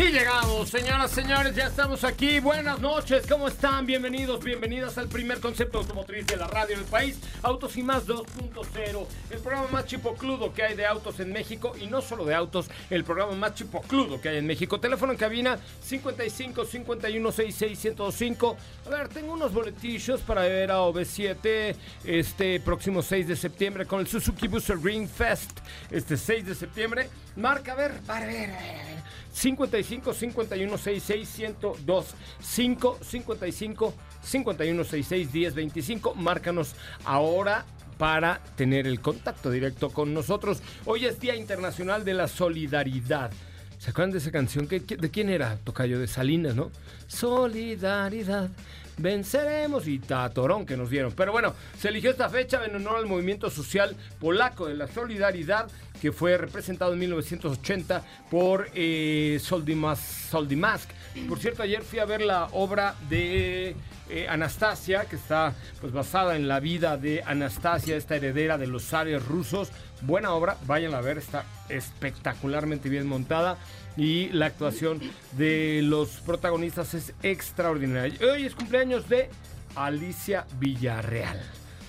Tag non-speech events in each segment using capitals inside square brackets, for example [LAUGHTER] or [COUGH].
Sí llegamos, señoras, señores, ya estamos aquí. Buenas noches, ¿cómo están? Bienvenidos, bienvenidas al primer concepto automotriz de la radio del país, Autos y Más 2.0, el programa más chipocludo que hay de autos en México y no solo de autos, el programa más chipocludo que hay en México. Teléfono en cabina 55 51 66 105. A ver, tengo unos boletillos para ver a OV7 este próximo 6 de septiembre con el Suzuki Booster Green Fest. Este 6 de septiembre. Marca, a ver, a ver, a ver. 55 51 66 102 5 55 51 66 10 25. Márcanos ahora para tener el contacto directo con nosotros. Hoy es Día Internacional de la Solidaridad. ¿Se acuerdan de esa canción? ¿Qué- qué- ¿De quién era? Tocayo de Salinas, ¿no? Solidaridad. Venceremos y Tatorón que nos dieron. Pero bueno, se eligió esta fecha en honor al movimiento social polaco de la solidaridad que fue representado en 1980 por eh, Soldimas- Soldimask. Por cierto, ayer fui a ver la obra de eh, Anastasia, que está pues basada en la vida de Anastasia, esta heredera de los zares rusos. Buena obra, vayan a ver, está espectacularmente bien montada y la actuación de los protagonistas es extraordinaria. Hoy es cumpleaños de Alicia Villarreal.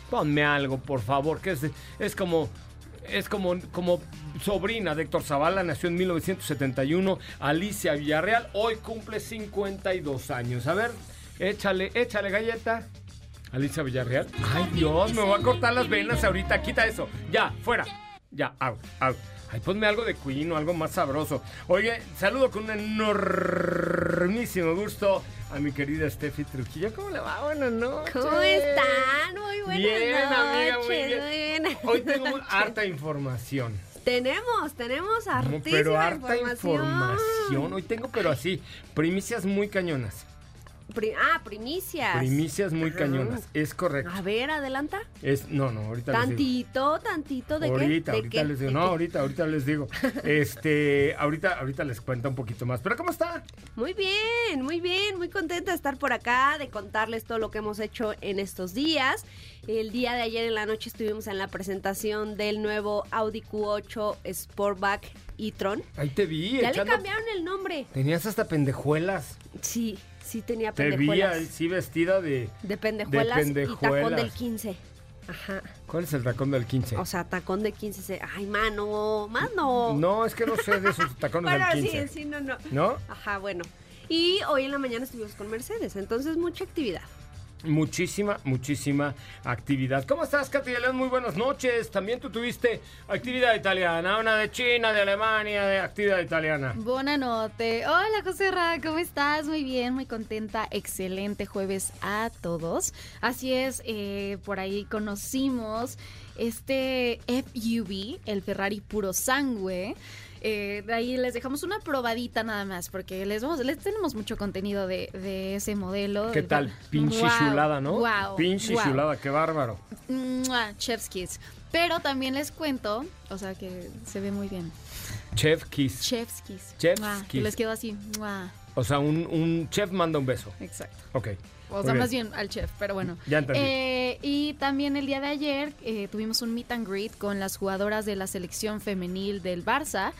Ponme algo, por favor, que es, es como es como, como sobrina de Héctor Zavala, nació en 1971. Alicia Villarreal hoy cumple 52 años. A ver, échale, échale galleta. Alicia Villarreal. Ay, Dios, me voy a cortar las venas ahorita. Quita eso. Ya, fuera. Ya, out, out. Ay, ponme algo de Queen o algo más sabroso. Oye, saludo con un enormísimo gusto a mi querida Steffi Trujillo. ¿Cómo le va? Buenas noches. ¿Cómo están? Muy buenas Bien, noches. amiga, muy bien. bien. [LAUGHS] Hoy tengo harta información. Tenemos, tenemos No, hartísima pero harta información. información. Hoy tengo, pero así, primicias muy cañonas. Pri- ah, primicias. Primicias muy Ajá. cañonas. Es correcto. A ver, adelanta. Es, no, no, ahorita les digo. Tantito, tantito de ahorita, qué. ¿De ahorita qué? les digo. ¿De No, ahorita, ahorita les digo. [LAUGHS] Este, ahorita, ahorita les cuento un poquito más. Pero ¿cómo está? Muy bien, muy bien, muy contenta de estar por acá, de contarles todo lo que hemos hecho en estos días. El día de ayer en la noche estuvimos en la presentación del nuevo Audi Q8 Sportback e-tron. Ahí te vi. Ya le cambiaron el nombre. Tenías hasta pendejuelas. Sí, sí tenía Te vi pendejuelas. sí vestida de. De pendejuelas, y tacón pendejuelas. del 15. Ajá. ¿Cuál es el tacón del 15? O sea, tacón de 15. se- Ay, mano, mano. no, es que no sé de esos tacones bueno, del sí, 15. sí, no, no. ¿No? Ajá, bueno. Y hoy en la mañana estuvimos con Mercedes, entonces mucha actividad. Muchísima, muchísima actividad. ¿Cómo estás, Katy? Muy buenas noches. También tú tuviste actividad italiana, una de China, de Alemania, de actividad italiana. Buena noche. Hola, José Ra, ¿cómo estás? Muy bien, muy contenta. Excelente jueves a todos. Así es, eh, por ahí conocimos este FUV, el Ferrari puro sangue. Eh, de ahí les dejamos una probadita nada más, porque les, vamos, les tenemos mucho contenido de, de ese modelo. ¿Qué tal? Pinche Wow, chulada, ¿no? Wow. Pinche wow. chulada, qué bárbaro. Mua, Chef's Kiss. Pero también les cuento, o sea que se ve muy bien. Chef Kiss. Chef's Kiss. Chef's Mua, kiss. Que les quedó así. Mua. O sea, un, un chef manda un beso. Exacto. Ok. O sea, bien. más bien al chef, pero bueno. Ya entendí. Eh, y también el día de ayer eh, tuvimos un meet and greet con las jugadoras de la selección femenil del Barça.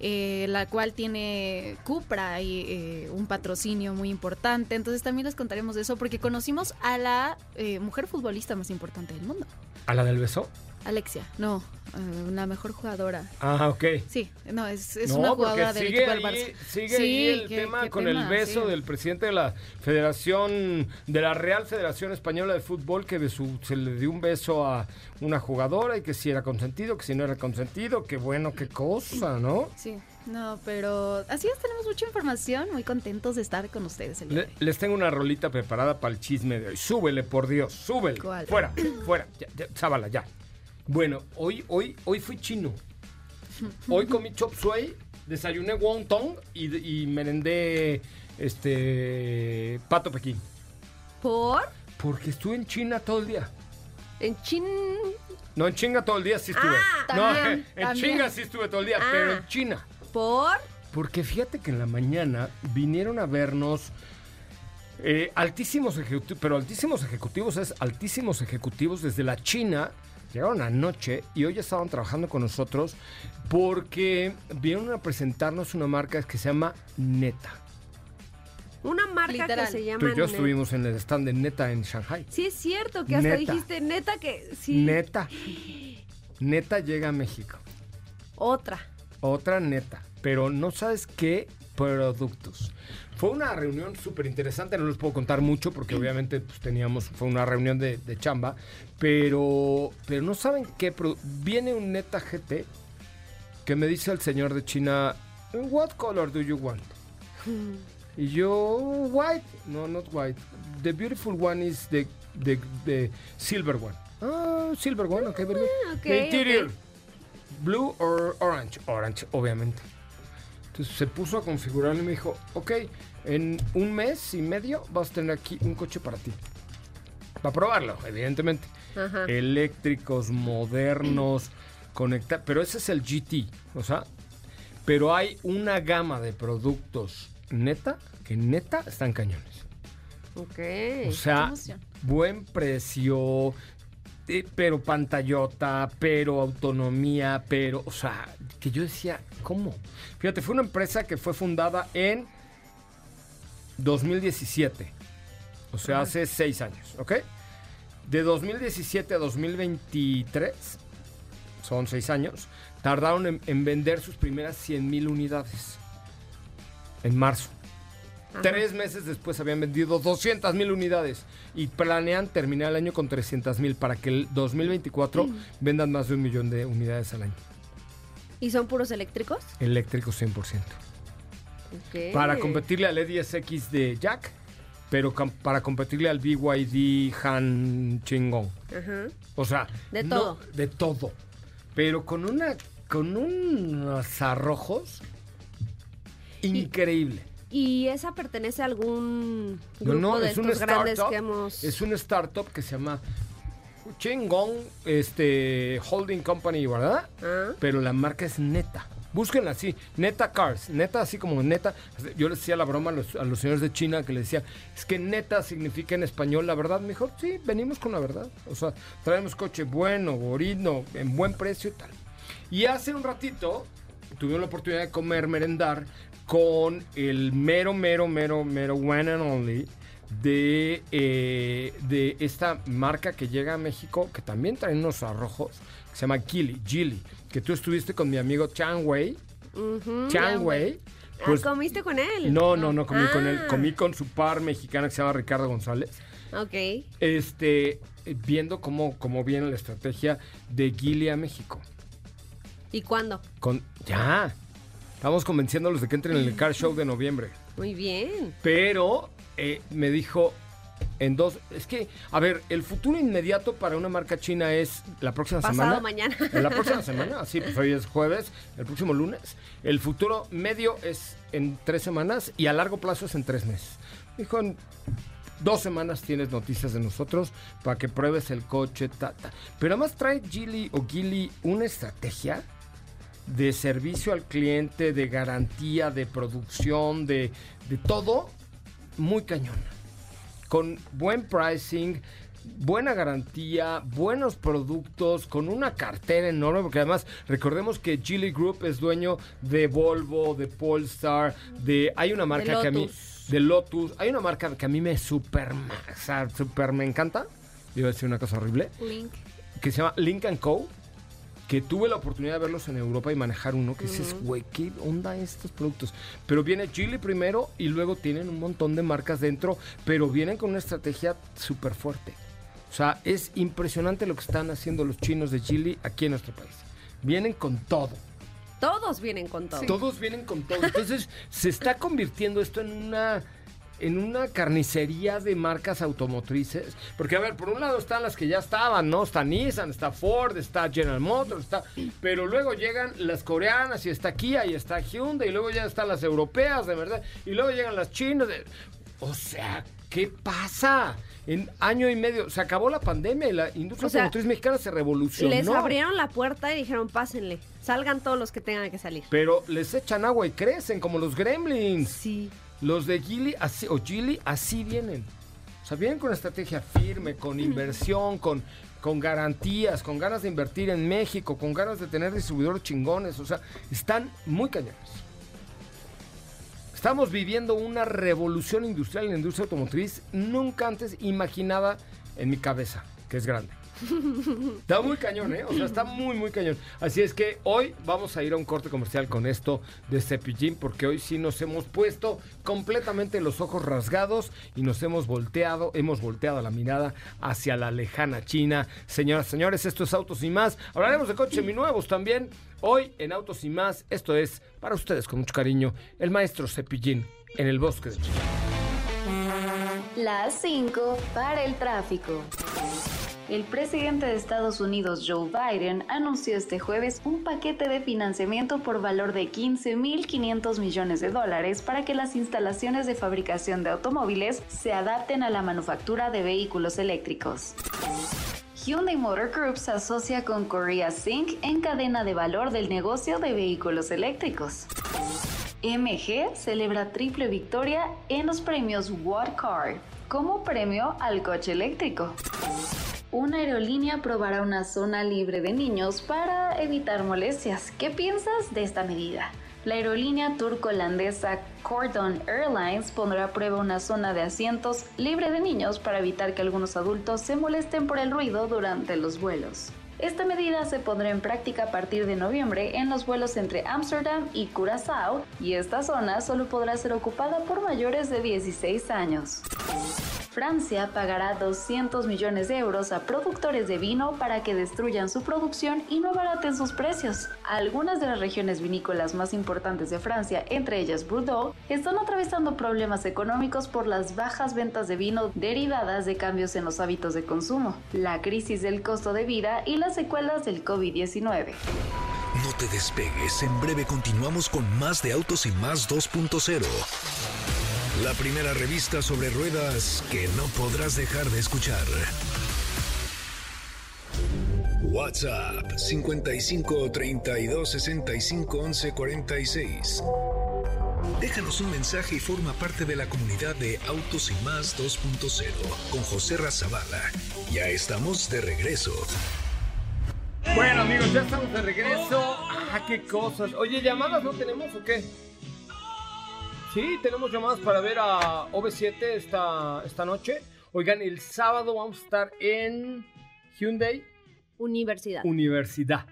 eh, la cual tiene Cupra y eh, un patrocinio muy importante. Entonces también les contaremos de eso porque conocimos a la eh, mujer futbolista más importante del mundo. ¿A la del beso? Alexia, no, eh, la mejor jugadora. Ah, ok. Sí, no, es, es no, una jugadora del equipo del ahí, Barça. sigue Sí, ahí el ¿qué- tema qué con tema? el beso Sí. del presidente de la Federación, de la Real Federación Española de Fútbol, que su- se le dio un beso a una jugadora y que si era consentido, que si no era consentido, que bueno, qué cosa, ¿no? Sí, no, pero así es, tenemos mucha información, muy contentos de estar con ustedes el día Le- de hoy. les tengo una rolita preparada para el chisme de hoy. Súbele, por Dios, súbele. ¿Cuál? Fuera, fuera, ya, ya, sábala, ya. Bueno, hoy, hoy, hoy fui chino. Hoy comí chop suey, desayuné wonton y, y merendé este pato pequín. ¿Por? Porque estuve en China todo el día. En Chin. No, en chinga todo el día sí estuve. Ah, no, también, [LAUGHS] en también. chinga sí estuve todo el día, Ah. pero en China. ¿Por? Porque fíjate que en la mañana vinieron a vernos eh, altísimos ejecutivos, pero altísimos ejecutivos es altísimos ejecutivos desde la China. Llegaron anoche y hoy estaban trabajando con nosotros porque vinieron a presentarnos una marca que se llama Neta. Una marca Literal. que se llama. Tú y yo Net. estuvimos en el stand de Neta en Shanghai. Sí, es cierto que hasta Neta. dijiste neta que sí. Neta. Neta llega a México. Otra. Otra neta. Pero no sabes qué productos. Fue una reunión súper interesante, no les puedo contar mucho porque obviamente pues, teníamos, fue una reunión de, de chamba, pero, pero no saben qué. Viene un neta GT que me dice el señor de China, what color do you want? Y yo, white, no, not white. The beautiful one is the, the, the silver one. Ah, silver one, ok, very good. ok, The interior, blue or orange? Orange, obviamente. Entonces se puso a configurar y me dijo, ok, en un mes y medio vas a tener aquí un coche para ti. Para probarlo, evidentemente. Ajá. Eléctricos, modernos, conectados. Pero ese es el GT, o sea, pero hay una gama de productos neta, que neta están cañones. Ok. O sea, buen precio, eh, pero pantallota, pero autonomía, pero, o sea, que yo decía, ¿cómo? Fíjate, fue una empresa que fue fundada en 2017, o sea, hace seis años, ¿ok? De 2017 a 2023, son seis años, tardaron en, en vender sus primeras 100 mil unidades en marzo. Ajá. Tres meses después habían vendido 200 mil unidades y planean terminar el año con 300 mil para que el 2024 vendan más de un millón de unidades al año. ¿Y son puros eléctricos? Eléctricos 100%. Para competirle al E10X de Jack, pero com- para competirle al BYD Han Chingong. Ajá. O sea, De no- todo. de todo. Pero con una con unos arrojos increíble. ¿Y esa pertenece a algún grupo no, de es estos grandes startup. que hemos... Es un startup que se llama Chingong este, Holding Company, ¿verdad? Ah. Pero la marca es Neta. Búsquenla así, Neta Cars, Neta así como Neta. Yo les decía la broma a los, señores de China que les decía, es que Neta significa en español la verdad. Me dijo, sí, venimos con la verdad. O sea, traemos coche bueno, bonito, en buen precio y tal. Y hace un ratito tuvimos la oportunidad de comer, merendar con el mero, mero, mero, mero one and only de, eh, de esta marca que llega a México, que también trae unos arrojos, que se llama Gili, Gili, que tú estuviste con mi amigo Chang Wei. Ujú. Chang Wei. Ah, Pues, ¿Comiste con él? no, no, no comí con él. Ah. Comí con su par mexicana que se llama Ricardo González. Ok. Este, viendo cómo, cómo viene la estrategia de Gili a México. ¿Y cuándo? Con, ya. Estamos convenciéndolos de que entren en el car show de noviembre. Muy bien. Pero eh, me dijo en dos. Es que, a ver, el futuro inmediato para una marca china es la próxima Pasado semana. mañana. [LAUGHS] La próxima semana, sí, pues hoy es jueves, el próximo lunes. El futuro medio es en tres semanas y a largo plazo es en tres meses. Dijo, en dos semanas tienes noticias de nosotros para que pruebes el coche, ta, ta. Pero además trae Gili o Gili una estrategia de servicio al cliente, de garantía, de producción, de, de todo, muy cañona. con buen pricing, buena garantía, buenos productos, con una cartera enorme, porque además recordemos que Geely Group es dueño de Volvo, de Polestar, de hay una marca que a mí de Lotus, hay una marca que a mí me super, super me encanta. Iba a decir una cosa horrible, Link. que se llama Link Co. Que tuve la oportunidad de verlos en Europa y manejar uno. Que dices, güey, ¿qué onda estos productos? Pero viene Geely primero y luego tienen un montón de marcas dentro, pero vienen con una estrategia súper fuerte. O sea, es impresionante lo que están haciendo los chinos de Geely aquí en nuestro país. Vienen con todo. Todos vienen con todo. Todos vienen con todo. [LAUGHS] Entonces, se está convirtiendo esto en una en una carnicería de marcas automotrices. Porque, a ver, por un lado están las que ya estaban, ¿no? Está Nissan, está Ford, está General Motors, está... Pero luego llegan las coreanas y está Kia y está Hyundai y luego ya están las europeas, de verdad. Y luego llegan las chinas. de- O sea, ¿qué pasa? En año y medio se acabó la pandemia y la industria O sea, automotriz mexicana se revolucionó. Les abrieron la puerta y dijeron, pásenle, salgan todos los que tengan que salir. Pero les echan agua y crecen como los gremlins. Sí. Los de Gili así, o Gili así vienen. O sea, vienen con estrategia firme, con inversión, con, con garantías, con ganas de invertir en México, con ganas de tener distribuidores chingones. O sea, están muy cañones. Estamos viviendo una revolución industrial en la industria automotriz nunca antes imaginada en mi cabeza, que es grande. Está muy cañón, ¿eh? O sea, está muy, muy cañón. Así es que hoy vamos a ir a un corte comercial con esto de Cepillín, porque hoy sí nos hemos puesto completamente los ojos rasgados y nos hemos volteado, hemos volteado la mirada hacia la lejana China. Señoras, señores, esto es Autos y Más. Hablaremos de coches seminuevos también. Hoy en Autos y Más, esto es para ustedes con mucho cariño, el maestro Cepillín en el bosque de China. Las 5 para el tráfico. El presidente de Estados Unidos, Joe Biden, anunció este jueves un paquete de financiamiento por valor de 15.500 millones de dólares para que las instalaciones de fabricación de automóviles se adapten a la manufactura de vehículos eléctricos. Hyundai Motor Group se asocia con Korea Sync en cadena de valor del negocio de vehículos eléctricos. MG celebra triple victoria en los premios What Car como premio al coche eléctrico. Una aerolínea probará una zona libre de niños para evitar molestias. ¿Qué piensas de esta medida? La aerolínea turco-holandesa Cordon Airlines pondrá a prueba una zona de asientos libre de niños para evitar que algunos adultos se molesten por el ruido durante los vuelos. Esta medida se pondrá en práctica a partir de noviembre en los vuelos entre Ámsterdam y Curazao y esta zona solo podrá ser ocupada por mayores de 16 años. Francia pagará 200 millones de euros a productores de vino para que destruyan su producción y no abaraten sus precios. Algunas de las regiones vinícolas más importantes de Francia, entre ellas Bordeaux, están atravesando problemas económicos por las bajas ventas de vino derivadas de cambios en los hábitos de consumo, la crisis del costo de vida y las secuelas del COVID-19. No te despegues, en breve continuamos con más de Autos y Más 2.0. La primera revista sobre ruedas que no podrás dejar de escuchar. WhatsApp 55 32 65 11 46. Déjanos un mensaje y forma parte de la comunidad de Autos y Más 2.0 con José Razabala. Ya estamos de regreso. Bueno, amigos, ya estamos de regreso. Ah, qué cosas. Oye, ¿llamadas no tenemos o qué? Sí, tenemos llamadas para ver a OV7 esta, esta noche. Oigan, el sábado vamos a estar en Hyundai Universidad. Universidad.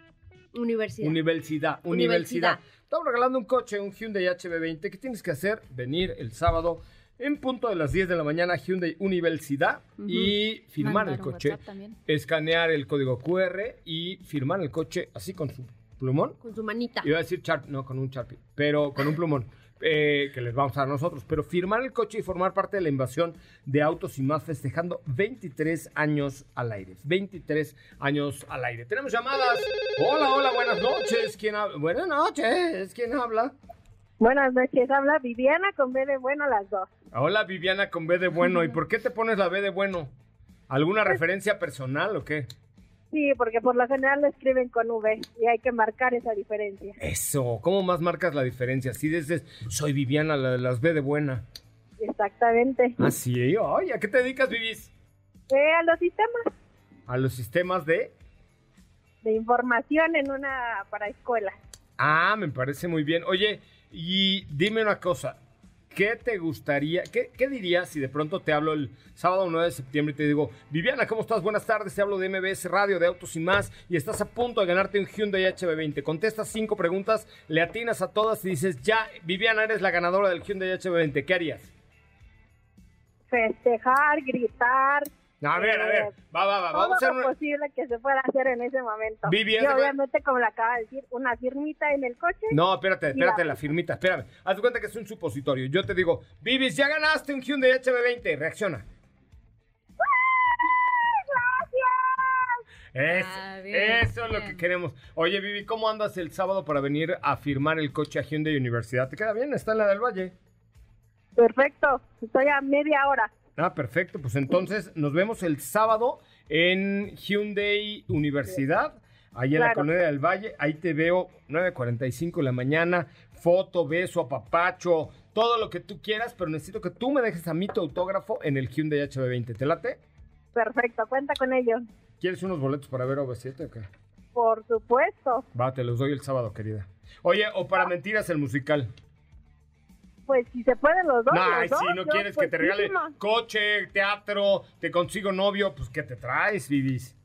Universidad. Universidad. Estamos regalando un coche, un Hyundai HB20. ¿Qué tienes que hacer? Venir el sábado en punto de las 10 de la mañana a Hyundai Universidad y firmar Mandar el coche, escanear el código QR y firmar el coche así con su plumón. Con su manita. Iba a decir Sharp, no, con un Sharpie, pero con un plumón. Eh, que les vamos a dar nosotros, pero firmar el coche y formar parte de la invasión de autos y más festejando 23 años al aire. 23 años al aire. Tenemos llamadas. Hola, hola, buenas noches. ¿Quién habla? Buenas noches. ¿Quién habla? Buenas noches, habla Viviana con B de bueno las dos. Hola, Viviana con B de bueno. ¿Y [LAUGHS] por qué te pones la B de bueno? ¿Alguna referencia personal o qué? Sí, porque por lo general lo escriben con V y hay que marcar esa diferencia. Eso, ¿cómo más marcas la diferencia? Si dices, soy Viviana, la de las B de buena. Exactamente. Así, oye, ¿a qué te dedicas, Vivis? Eh, a los sistemas A los sistemas de... de información en una para escuela. Ah, me parece muy bien. Oye, y dime una cosa, ¿qué te gustaría, qué, qué dirías si de pronto te hablo el sábado 9 de septiembre y te digo, Viviana, ¿cómo estás? Buenas tardes, te hablo de MBS Radio, de Autos y Más, y estás a punto de ganarte un Hyundai HB20. Contestas cinco preguntas, le atinas a todas y dices, ya, Viviana, eres la ganadora del Hyundai HB20. ¿Qué harías? Festejar, gritar. No, a ver, a ver, va, va, va, todo vamos a hacer lo una... posible que se pueda hacer en ese momento. Vivi, y obviamente, como le acaba de decir, una firmita en el coche. No, espérate, espérate, la- la firmita, espérame. Haz de cuenta que es un supositorio. Yo te digo, Vivis, ya ganaste un Hyundai HB20. Reacciona. Es- Ah, bien, eso es lo que queremos. Oye, Vivi, ¿cómo andas el sábado para venir a firmar el coche a Hyundai Universidad? ¿Te queda bien? Está en la del Valle. Perfecto. Estoy a media hora. Ah, perfecto. Pues entonces nos vemos el sábado en Hyundai Universidad, ahí en la colonia del Valle. Ahí te veo 9.45 de la mañana. Foto, beso, apapacho, todo lo que tú quieras, pero necesito que tú me dejes a mí tu autógrafo en el Hyundai HB20. ¿Te late? Perfecto. Cuenta con ello. ¿Quieres unos boletos para ver OV7 o qué? Por supuesto. Va, te los doy el sábado, querida. Oye, o para mentiras el musical. Pues si se pueden los dos. No, los ay, dos, si no yo quieres que te regale coche, teatro, te consigo novio, pues ¿qué te traes, Vivis?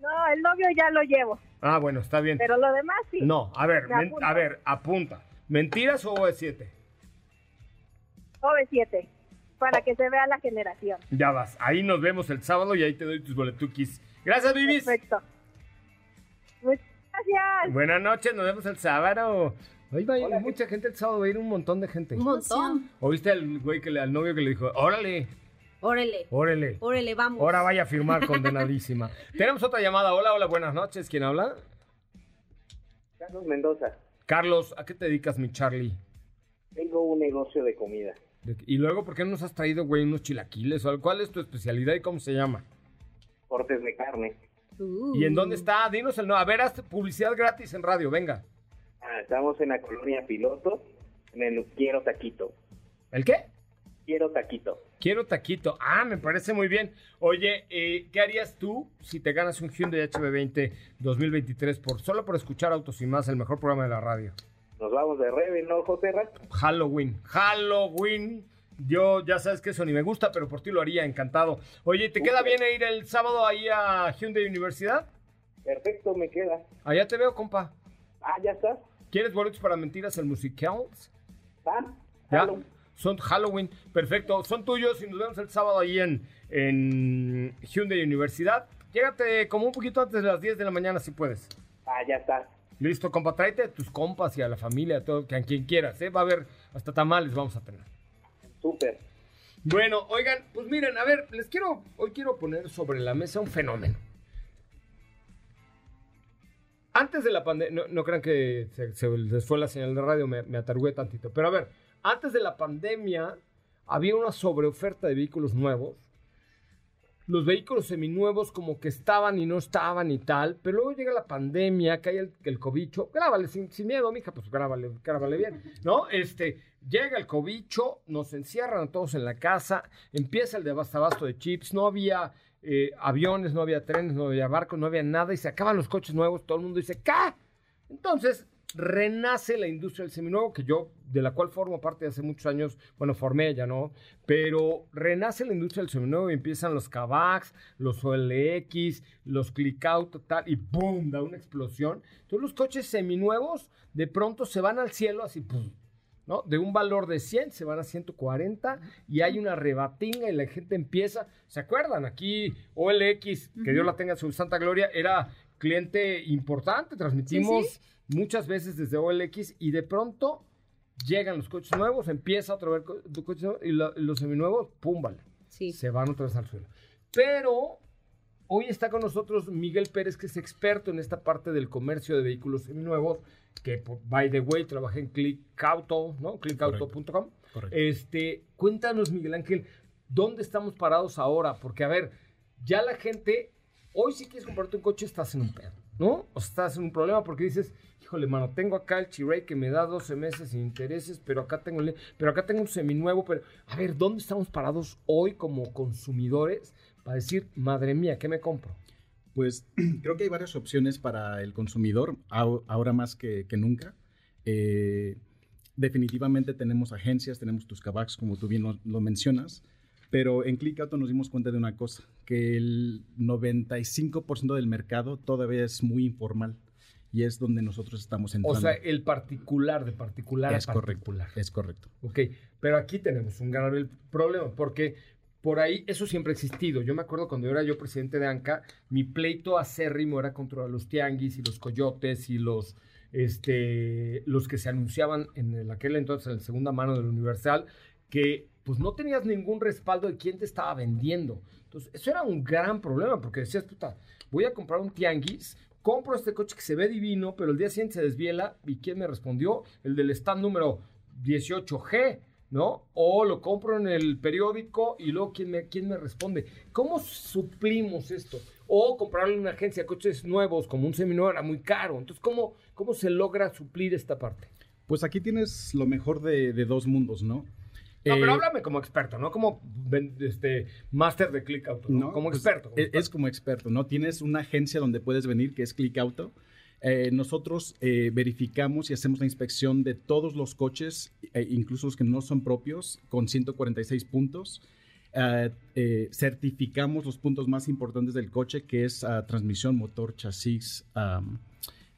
No, el novio ya lo llevo. Ah, bueno, está bien. Pero lo demás sí. No, a ver, men- a ver, apunta. ¿Mentiras o OV7? OV7. Para que se vea la generación. Ya vas, ahí nos vemos el sábado y ahí te doy tus boletuquis. Gracias, Vivis. Perfecto. Muchas gracias. Buenas noches, nos vemos el sábado. Ahí va a ir mucha gente el sábado, va a ir un montón de gente. Un montón. ¿Oíste al güey que le, al novio que le dijo, órale, Órale, órale, órale, vamos. ahora vaya a firmar condenadísima? [LAUGHS] Tenemos otra llamada. Hola, hola, buenas noches. ¿Quién habla? Carlos Mendoza, Carlos, ¿a qué te dedicas, mi Charlie? tengo un negocio de comida. De- Y luego, ¿por qué no nos has traído, güey, unos chilaquiles? o? ¿Cuál es tu especialidad y cómo se llama? Cortes de carne. Uh. ¿Y en dónde está? Dinos el no. A ver, haz publicidad gratis en radio, venga. Ah, estamos en la colonia Piloto, en el Quiero Taquito. ¿El qué? Quiero Taquito. Quiero taquito. Ah, me parece muy bien. Oye, eh, ¿qué harías tú si te ganas un Hyundai HB20 2023 por solo por escuchar Autos y Más, el mejor programa de la radio? Nos vamos de Rebe, ¿no, José Ra? Halloween. Halloween. Yo ya sabes que eso ni me gusta, pero por ti lo haría, encantado. Oye, ¿te queda bien ir el sábado ahí a Hyundai Universidad? Perfecto, me queda. Allá te veo, compa. Ah, ya está. ¿Quieres boletos para mentiras el musical? Ah, ¿Ya? Son Halloween, perfecto. Son tuyos y nos vemos el sábado ahí en, en Hyundai Universidad. Llégate como un poquito antes de las 10 de la mañana si puedes. Ah, ya está. Listo, compa, tráete a tus compas y a la familia, a todo, a quien quieras, ¿eh? Va a haber hasta tamales vamos a tener. Súper. Bueno, oigan, pues miren, a ver, les quiero, hoy quiero poner sobre la mesa un fenómeno. Antes de la pandemia, no, no crean que se, se les fue la señal de radio, me, atargué tantito, pero a ver, antes de la pandemia había una sobreoferta de vehículos nuevos. Los vehículos seminuevos como que estaban y no estaban y tal, pero luego llega la pandemia, cae el, el cobicho, grábale sin, sin miedo, mija, pues grábale, grábale bien, ¿no? Este, llega el cobicho, nos encierran a todos en la casa, empieza el devastabasto de chips, no había eh, aviones, no había trenes, no había barcos, no había nada, y se acaban los coches nuevos, todo el mundo dice, ¿qué? Entonces, renace la industria del seminuevo, que yo, de la cual formo parte de hace muchos años, bueno, formé ya, ¿no? Pero renace la industria del seminuevo y empiezan los Kavaks, los OLX, los Clickout, tal, y ¡boom! Da una explosión. Entonces, los coches seminuevos de pronto se van al cielo así, ¡pum! ¿No? De un valor de 100 se van a 140 y hay una rebatinga y la gente empieza, ¿se acuerdan? Aquí OLX, que Dios la tenga en su santa gloria, era cliente importante, transmitimos muchas veces desde OLX y de pronto llegan los coches nuevos, empieza otra vez co- coches nuevos y lo- los seminuevos, pum, vale, Sí. se van otra vez al suelo. Pero hoy está con nosotros Miguel Pérez, que es experto en esta parte del comercio de vehículos seminuevos, que by the way trabaja en ClickAuto, ¿no? ClickAuto.com. Este, cuéntanos, Miguel Ángel, ¿dónde estamos parados ahora? Porque, a ver, ya la gente, hoy si quieres comprarte un coche, estás en un pedo. ¿no? O estás en un problema porque dices, híjole, mano, tengo acá el Chiray que me da 12 meses sin intereses, pero acá tengo, pero acá tengo un seminuevo, pero a ver, ¿dónde estamos parados hoy como consumidores para decir, madre mía, ¿qué me compro? Pues [CLEARS THROAT] creo que hay varias opciones para el consumidor, ahora más que, que nunca. Eh, definitivamente tenemos agencias, tenemos tus cabacs, como tú bien lo, lo mencionas, pero en Click Auto nos dimos cuenta de una cosa, que el 95% del mercado todavía es muy informal y es donde nosotros estamos entrando. O sea, el particular de particular es a correcto, es correcto. Ok, pero aquí tenemos un grave problema, porque por ahí eso siempre ha existido. Yo me acuerdo cuando era yo presidente de ANCA, mi pleito acérrimo era contra los tianguis y los coyotes y los, este, los que se anunciaban en el- aquel entonces en la segunda mano del Universal, que pues no tenías ningún respaldo de quién te estaba vendiendo. Entonces, eso era un gran problema, porque decías, puta, voy a comprar un tianguis, compro este coche que se ve divino, pero el día siguiente se desviela, ¿y quién me respondió? El del stand número 18G, ¿no? O lo compro en el periódico y luego ¿quién me, quién me responde? ¿Cómo suplimos esto? O comprarle en una agencia de coches nuevos como un seminuevo era muy caro. Entonces, ¿cómo, cómo se logra suplir esta parte? Pues aquí tienes lo mejor de, de dos mundos, ¿no? No, Eh, pero háblame como experto, no como este máster de Click Auto, ¿no? No, como pues, experto. como es, experto. es como experto, ¿no? Tienes una agencia donde puedes venir que es Click Auto. Eh, nosotros eh, verificamos y hacemos la inspección de todos los coches, eh, incluso los que no son propios, con 146 puntos. Eh, eh, certificamos los puntos más importantes del coche, que es ah, transmisión, motor, chasis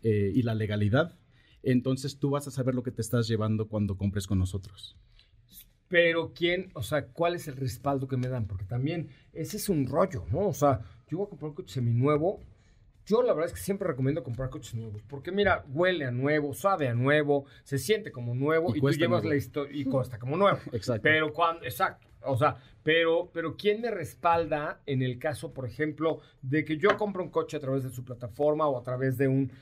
eh, y la legalidad. Entonces tú vas a saber lo que te estás llevando cuando compres con nosotros. Pero quién, o sea, ¿cuál es el respaldo que me dan? Porque también ese es un rollo, ¿no? O sea, yo voy a comprar un coche seminuevo. Yo la verdad es que siempre recomiendo comprar coches nuevos. Porque mira, huele a nuevo, sabe a nuevo, se siente como nuevo Y y, tú llevas nuevo. la historia y cuesta como nuevo. [LAUGHS] Exacto. Pero cuando, exacto. O sea, pero, pero ¿quién me respalda en el caso, por ejemplo, de que yo compro un coche a través de su plataforma o a través de un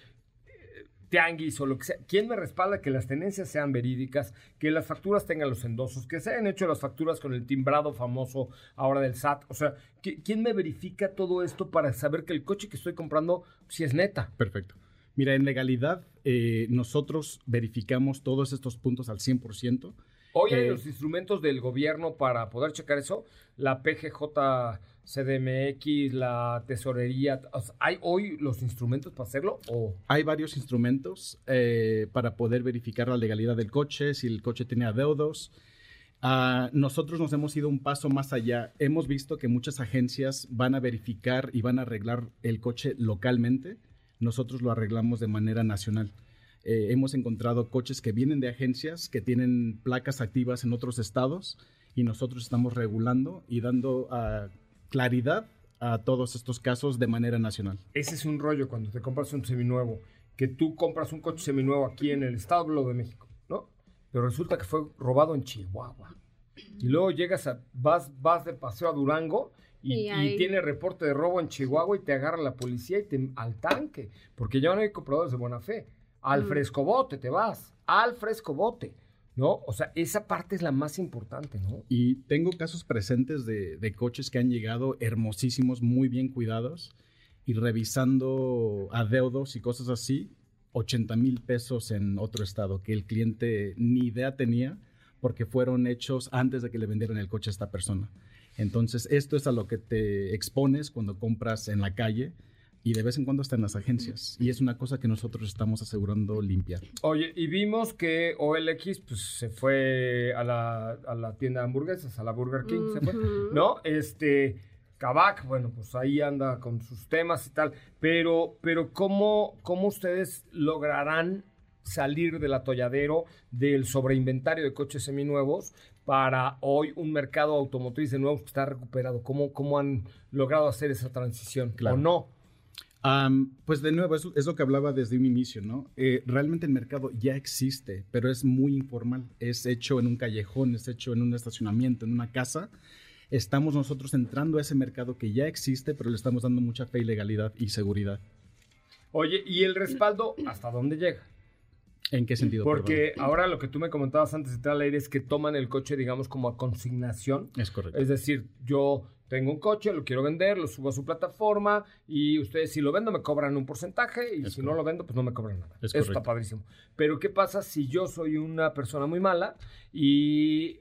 tianguis o lo que sea? ¿Quién me respalda que las tenencias sean verídicas, que las facturas tengan los endosos, que se hayan hecho las facturas con el timbrado famoso ahora del SAT? O sea, ¿qui- ¿quién me verifica todo esto para saber que el coche que estoy comprando si es neta? Perfecto. Mira, en legalidad, eh, nosotros verificamos todos estos puntos al 100%. Hoy hay Eh, los instrumentos del gobierno para poder checar eso. La PGJ CDMX, la tesorería. ¿Hay hoy los instrumentos para hacerlo? ¿O Hay varios instrumentos eh, para poder verificar la legalidad del coche, si el coche tiene adeudos. Ah, nosotros nos hemos ido un paso más allá. Hemos visto que muchas agencias van a verificar y van a arreglar el coche localmente. Nosotros lo arreglamos de manera nacional. Eh, hemos encontrado coches que vienen de agencias que tienen placas activas en otros estados y nosotros estamos regulando y dando ah, claridad a todos estos casos de manera nacional. ese es un rollo cuando te compras un seminuevo? Que tú compras un coche seminuevo aquí en el Estado de México, ¿no? Pero resulta que fue robado en Chihuahua. Y luego llegas a, vas, vas de paseo a Durango y, Y tiene reporte de robo en Chihuahua y te agarra la policía y te al tanque. Porque ya no hay compradores de buena fe. Al Mm. frescobote te vas. Al frescobote. ¿No? O sea, esa parte es la más importante, ¿no? Y tengo casos presentes de, de coches que han llegado hermosísimos, muy bien cuidados, y revisando adeudos y cosas así, 80 mil pesos en otro estado, que el cliente ni idea tenía porque fueron hechos antes de que le vendieran el coche a esta persona. Entonces, esto es a lo que te expones cuando compras en la calle y de vez en cuando hasta en las agencias. Y es una cosa que nosotros estamos asegurando limpiar. Oye, y vimos que OLX pues, se fue a la, a la tienda de hamburguesas, a la Burger King, se fue. ¿no? Este, Kavak, bueno, pues ahí anda con sus temas y tal, pero, pero ¿cómo, cómo ustedes lograrán salir del atolladero del sobreinventario de coches seminuevos para hoy un mercado automotriz de nuevo que está recuperado? ¿Cómo, cómo han logrado hacer esa transición? Claro. ¿O no? Pues de nuevo, es, es lo que hablaba desde un inicio, ¿no? Eh, realmente el mercado ya existe, pero es muy informal. Es hecho en un callejón, es hecho en un estacionamiento, en una casa. Estamos nosotros entrando a ese mercado que ya existe, pero le estamos dando mucha fe y legalidad y seguridad. Oye, ¿y el respaldo hasta dónde llega? ¿En qué sentido? Porque ahora lo que tú me comentabas antes de entrar al aire es que toman el coche, digamos, como a consignación. Es correcto. Es decir, yo tengo un coche, lo quiero vender, lo subo a su plataforma y ustedes si lo vendo me cobran un porcentaje y si no lo vendo pues no me cobran nada. Es Eso está padrísimo. Pero ¿qué pasa si yo soy una persona muy mala y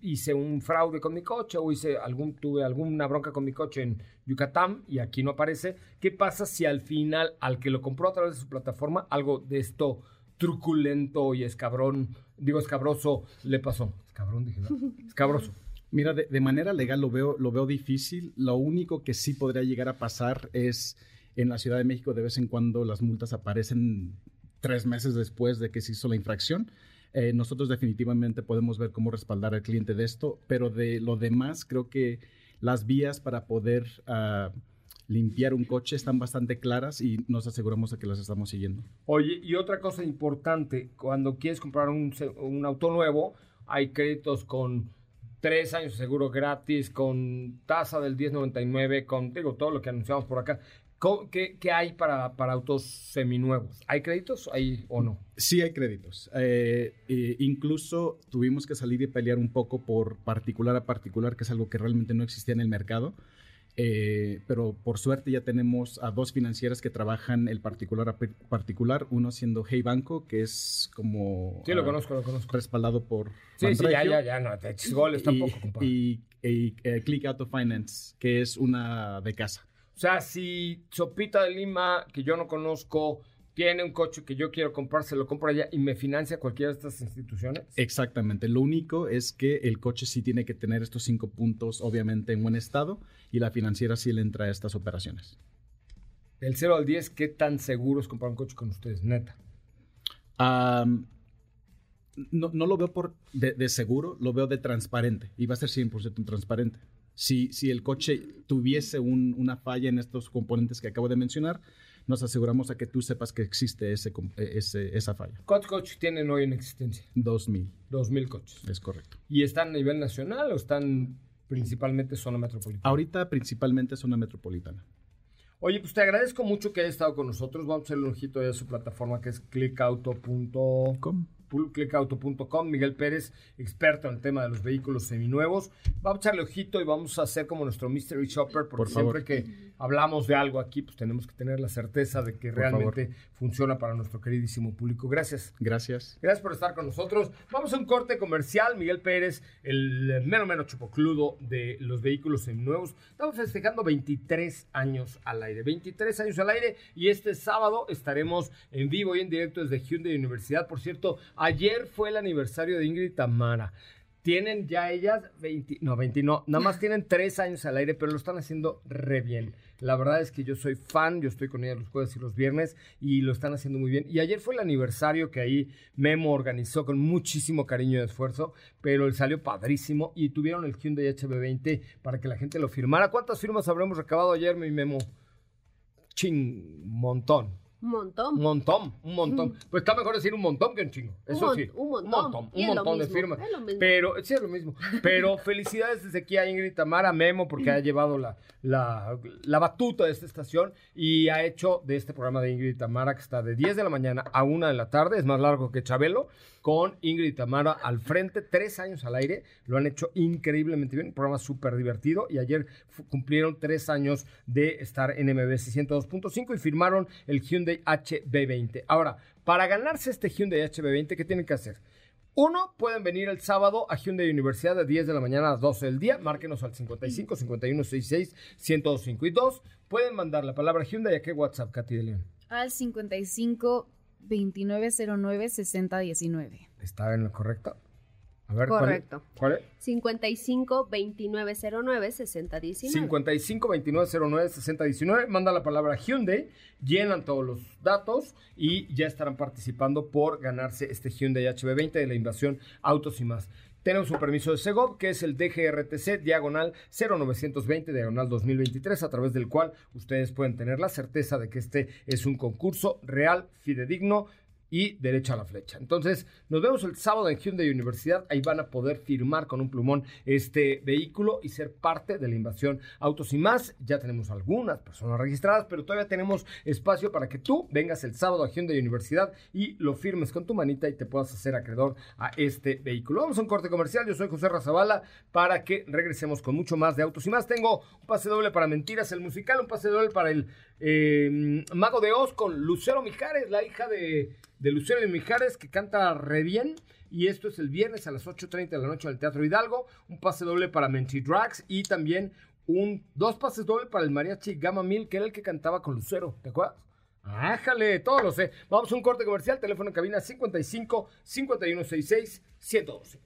hice un fraude con mi coche o hice algún tuve alguna bronca con mi coche en Yucatán y aquí no aparece? ¿Qué pasa si al final al que lo compró a través de su plataforma algo de esto truculento y escabrón, digo escabroso le pasó? Escabrón dije, ¿no? [LAUGHS] escabroso. Mira, de, manera legal lo veo, lo veo difícil. Lo único que sí podría llegar a pasar es en la Ciudad de México de vez en cuando las multas aparecen tres meses después de que se hizo la infracción. Eh, nosotros definitivamente podemos ver cómo respaldar al cliente de esto, pero de lo demás creo que las vías para poder ah, limpiar un coche están bastante claras y nos aseguramos de que las estamos siguiendo. Oye, y otra cosa importante, cuando quieres comprar un, un auto nuevo, hay créditos con tres años de seguro gratis, con tasa del 1099, con, digo, todo lo que anunciamos por acá. ¿Cómo- ¿Qué, qué hay para, para autos seminuevos? ¿Hay créditos ¿Hay, o no? Sí hay créditos. Eh, eh, incluso tuvimos que salir y pelear un poco por particular a particular, que es algo que realmente no existía en el mercado. Eh, pero por suerte ya tenemos a dos financieras que trabajan el particular a particular, uno siendo Hey Banco, que es como... Sí, lo ah, conozco, lo conozco. Respaldado por... Sí, sí, ya, ya, ya, no, te eches goles tampoco, y, compadre. y, y, eh, Click Auto Finance, que es una de casa. O sea, si Sopita de Lima, que yo no conozco, tiene un coche que yo quiero comprar, se lo compro allá y me financia cualquiera de estas instituciones. Exactamente. Lo único es que el coche sí tiene que tener estos cinco puntos, obviamente, en buen estado, y la financiera sí le entra a estas operaciones. Del 0 al 10, ¿qué tan seguro es comprar un coche con ustedes? Neta. No, no lo veo por de, de seguro, lo veo de transparente, y va a ser 100% transparente. Si, si el coche tuviese un- una falla en estos componentes que acabo de mencionar, nos aseguramos a que tú sepas que existe ese, eh, ese- esa falla. ¿Cuántos coches tienen hoy en existencia? 2000, 2.000 coches. es correcto. ¿Y están a nivel nacional o están principalmente zona metropolitana? Ahorita principalmente zona metropolitana. Oye, pues te agradezco mucho que hayas estado con nosotros. Vamos a hacerle un ojito ya a su plataforma que es clickauto.com. Miguel Pérez, experto en el tema de los vehículos seminuevos. Vamos a echarle ojito y vamos a hacer como nuestro Mystery Shopper, porque Por siempre que hablamos de algo aquí, pues tenemos que tener la certeza de que Por realmente funciona para nuestro queridísimo público. Gracias. Gracias. Gracias por estar con nosotros. Vamos a un corte comercial. Miguel Pérez, el mero mero chupocludo de los vehículos seminuevos. Estamos festejando 23 años al aire. 23 años al aire y este sábado estaremos en vivo y en directo desde Hyundai Universidad. Por cierto, ayer fue el aniversario de Ingrid Tamara. Tienen ya ellas 20, no, 20 no, nada más tienen 3 años al aire, pero lo están haciendo re bien. La verdad es que yo soy fan, yo estoy con ellas los jueves y los viernes y lo están haciendo muy bien. Y ayer fue el aniversario que ahí Memo organizó con muchísimo cariño y esfuerzo, pero él salió padrísimo y tuvieron el Hyundai HB20 para que la gente lo firmara. ¿Cuántas firmas habremos recabado ayer, mi Memo? Ching, montón. Un montón. Un montón, un montón. Pues está mejor decir un montón que un chingo. Eso sí. un montón. Un montón, un montón de firmas. Pero, sí, es lo mismo. Pero [LAUGHS] felicidades desde aquí a Ingrid Tamara Memo porque ha llevado la, la, la batuta de esta estación y ha hecho de este programa de Ingrid Tamara que está de 10 de la mañana a 1 de la tarde, es más largo que Chabelo, con Ingrid Tamara al frente, tres años al aire. Lo han hecho increíblemente bien, un programa súper divertido y ayer cumplieron tres años de estar en MBS 102.5 y firmaron el Hyundai HB20. Ahora, para ganarse este Hyundai HB20, ¿qué tienen que hacer? Uno, pueden venir el sábado a Hyundai Universidad de 10 de la mañana a las 12 del día. Márquenos al 55 51 66 1025. Y dos, pueden mandar la palabra Hyundai a qué WhatsApp, Katy de León. Al 55 2909 6019. ¿Está en lo correcto? A ver, ¿cuál es? Correcto. ¿cuál es? 55 2909 6019. 55 2909 6019. Manda la palabra Hyundai, llenan todos los datos y ya estarán participando por ganarse este Hyundai HB20 de la invasión Autos y más. Tenemos un permiso de Segov, que es el DGRTC diagonal 0920 diagonal 2023, a través del cual ustedes pueden tener la certeza de que este es un concurso real, fidedigno, y derecha a la flecha. Entonces, nos vemos el sábado en Hyundai Universidad. Ahí van a poder firmar con un plumón este vehículo y ser parte de la invasión Autos y más. Ya tenemos algunas personas registradas, pero todavía tenemos espacio para que tú vengas el sábado a Hyundai Universidad y lo firmes con tu manita y te puedas hacer acreedor a este vehículo. Vamos a un corte comercial. Yo soy José Razabala para que regresemos con mucho más de Autos y más. Tengo un pase doble para Mentiras, el musical, un pase doble para el eh, Mago de Oz con Lucero Mijares, la hija de, Lucero de Mijares, que canta re bien. Y esto es el viernes a las 8.30 de la noche al Teatro Hidalgo. Un pase doble para Menti Drags y también un, dos pases doble para el mariachi Gama Mil, que era el que cantaba con Lucero. ¿Te acuerdas? Ájale, todo lo sé. Vamos a un corte comercial. Teléfono en cabina 55 5166 1025.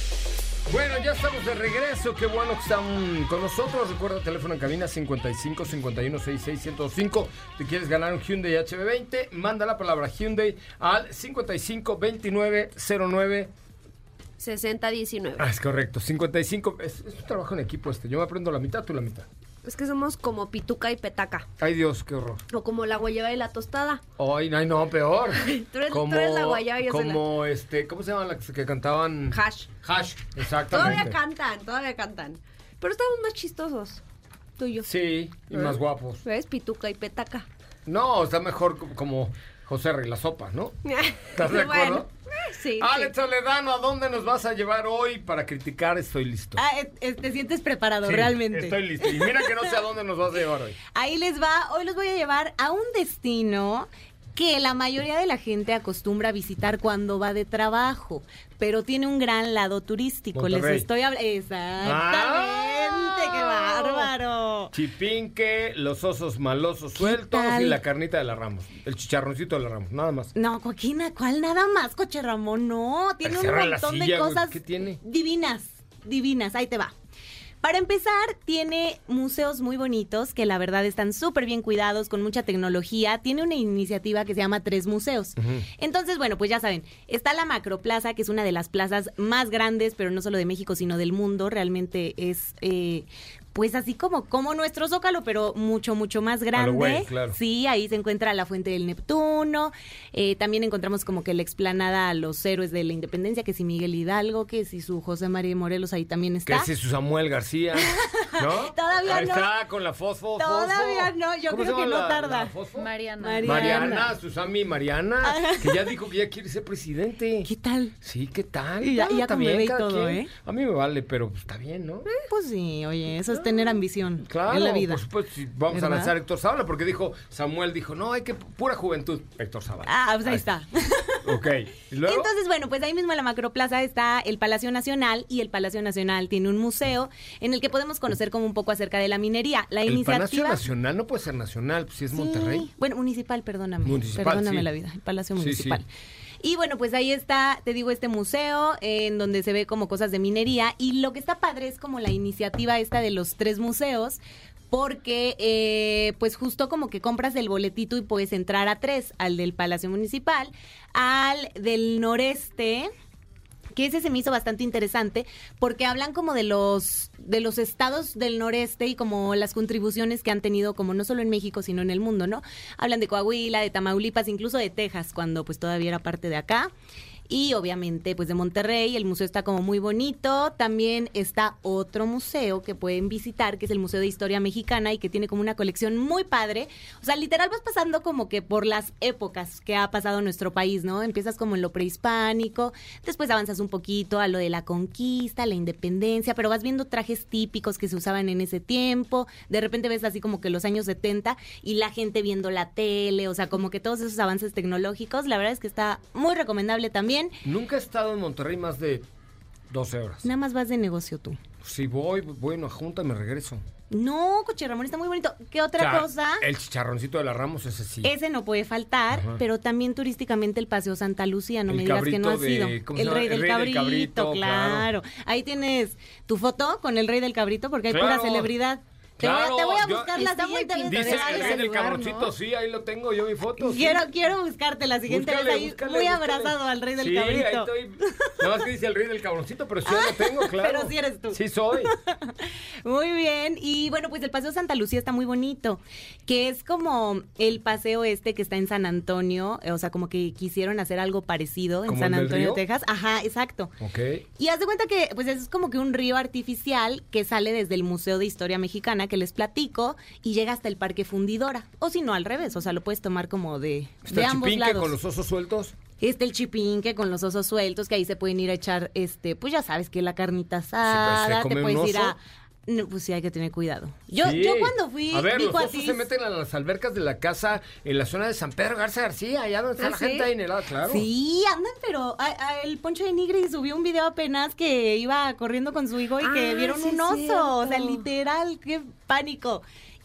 Bueno, ya estamos de regreso. Qué bueno que están con nosotros. Recuerda teléfono en cabina 55 51 66 105. Si quieres ganar un Hyundai HB20, manda la palabra Hyundai al 55 29 09 6019. Ah, es correcto. 55. Es, es un trabajo en equipo este. Yo me aprendo la mitad, tú la mitad. Es que somos como pituca y petaca. Ay, Dios, qué horror. O como la guayaba y la tostada. Ay, no, no, peor. [LAUGHS] Tú eres- tú eres la guayaba y yo la- Como este, ¿cómo se llaman las que cantaban? Hash. Hash, exactamente. Todavía cantan, todavía cantan. Pero estamos más chistosos. Tú y yo. Sí, y más guapos. ¿Ves? Pituca y petaca. No, está mejor co- como José Rey, la sopa, ¿no? [LAUGHS] ¿Estás de Bueno, acuerdo? Sí, Alex Toledano, ¿a dónde nos vas a llevar hoy para criticar? Estoy listo. Ah, eh, eh, te sientes preparado, Sí, realmente. Estoy listo. Y mira que no sé a dónde nos vas a llevar hoy. [LAUGHS] Ahí les va, hoy los voy a llevar a un destino que la mayoría de la gente acostumbra a visitar cuando va de trabajo, pero tiene un gran lado turístico. Monterrey. Les estoy hablando. Exactamente, qué Chipinque, los osos malosos sueltos tal? y la carnita de la Ramos. El chicharroncito de la Ramos, nada más. No, Coquina, ¿cuál nada más, Coche Ramón? No, tiene un montón silla, de cosas ¿qué tiene? divinas, divinas. Ahí te va. Para empezar, tiene museos muy bonitos que la verdad están súper bien cuidados, con mucha tecnología. Tiene una iniciativa que se llama Tres Museos. Entonces, bueno, pues ya saben, está la Macroplaza, que es una de las plazas más grandes, pero no solo de México, sino del mundo. Realmente es, eh, pues así como, como nuestro Zócalo, pero mucho, mucho más grande. güey, claro. Sí, ahí se encuentra la Fuente del Neptuno. Eh, también encontramos como que la explanada a los héroes de la independencia, que si Miguel Hidalgo, que si su José María Morelos ahí también Que está. si su Samuel García, ¿no? [LAUGHS] Todavía Ahí no. está con la fosfo, fosfo. Todavía no, yo ¿Cómo creo se que no la- tarda. la fosfo? Mariana. Mariana. Mariana, Susami Mariana, que ya dijo que ya quiere ser presidente. [LAUGHS] ¿Qué tal? Sí, ¿qué tal? Y ya- ya cada todo, quien. ¿eh? A mí me vale, pero pues, está bien, ¿no? Pues sí, oye, eso es tener ambición Claro, en la vida. por supuesto, si vamos a lanzar a Héctor Zavala, porque dijo, Samuel dijo, no, hay que, pura juventud, Héctor Zavala. Ah, pues ahí está. Ok, ¿y luego? Entonces, bueno, pues ahí mismo en la Macroplaza está el Palacio Nacional y el Palacio Nacional tiene un museo en el que podemos conocer como un poco acerca de la minería. La el Palacio Nacional no puede ser nacional, pues si es Sí, Monterrey. Bueno, municipal, perdóname. Municipal, perdóname sí. la vida, el Palacio Municipal. sí. Y bueno, pues ahí está, te digo, este museo eh, en donde se ve como cosas de minería. Y lo que está padre es como la iniciativa esta de los tres museos. Porque, eh, pues justo como que compras el boletito y puedes entrar a tres, al del Palacio Municipal, al del noreste, que ese se me hizo bastante interesante porque hablan como de los de los estados del noreste y como las contribuciones que han tenido como no solo en México sino en el mundo, ¿no? Hablan de Coahuila, de Tamaulipas, incluso de Texas cuando pues todavía era parte de acá. Y obviamente, pues de Monterrey, el museo está como muy bonito. También está otro museo que pueden visitar, que es el Museo de Historia Mexicana y que tiene como una colección muy padre. O sea, literal vas pasando como que por las épocas que ha pasado nuestro país, ¿no? Empiezas como en lo prehispánico, después avanzas un poquito a lo de la conquista, la independencia, pero vas viendo trajes típicos que se usaban en ese tiempo. De repente ves así como que los años 70 y la gente viendo la tele, o sea, como que todos esos avances tecnológicos. La verdad es que está muy recomendable también. Nunca he estado en Monterrey más de 12 horas. Nada más vas de negocio tú. Si voy, voy a junta me regreso. No, Coche Ramón está muy bonito. ¿Qué otra cosa? El chicharroncito de la Ramos, ese sí. Ese no puede faltar, Ajá. pero también turísticamente el Paseo Santa Lucía, no El me digas que no ha de- sido. ¿cómo se El rey, El del, cabrito, cabrito, claro. claro. Ahí tienes tu foto con el rey del cabrito, porque hay Claro. pura celebridad. Te voy a- Claro, te voy a yo- buscar la siguiente vez. Dice vayas. el ese rey del lugar, cabroncito, ¿no? sí, ahí lo tengo yo mi foto. sí. Quiero, quiero buscarte la siguiente Búscale, vez ahí, búscale, muy búscale. abrazado al rey del sí, cabrito. ahí estoy. [LAUGHS] Nada más que dice el rey del cabroncito, pero sí yo lo tengo, [LAUGHS] claro. Pero sí eres tú. Sí soy. [LAUGHS] Muy bien. Y bueno, pues el Paseo Santa Lucía está muy bonito, que es como el paseo este que está en San Antonio, o sea, como que quisieron hacer algo parecido en ¿Como San Antonio? Texas. Ajá, exacto. Ok. Y haz de cuenta que pues es como que un río artificial que sale desde el Museo de Historia Mexicana que les platico y llega hasta el Parque Fundidora. O si no, al revés, o sea, lo puedes tomar como de, de ¿Está ambos chipinque lados. con los osos sueltos? Este el chipinque con los osos sueltos, que ahí se pueden ir a echar, este, pues ya sabes que la carnita asada, come te puedes ir a... No, pues sí, hay que tener cuidado. Yo, Sí. yo cuando fui, A ver, vi los osos se meten a las albercas de la casa en la zona de San Pedro Garza García, allá donde está ¿Ah, la gente el claro. Sí, andan, pero a- a el Poncho de Nigri subió un video apenas que iba corriendo con su hijo y que Ah, vieron sí, un oso. O sea, literal, qué pánico.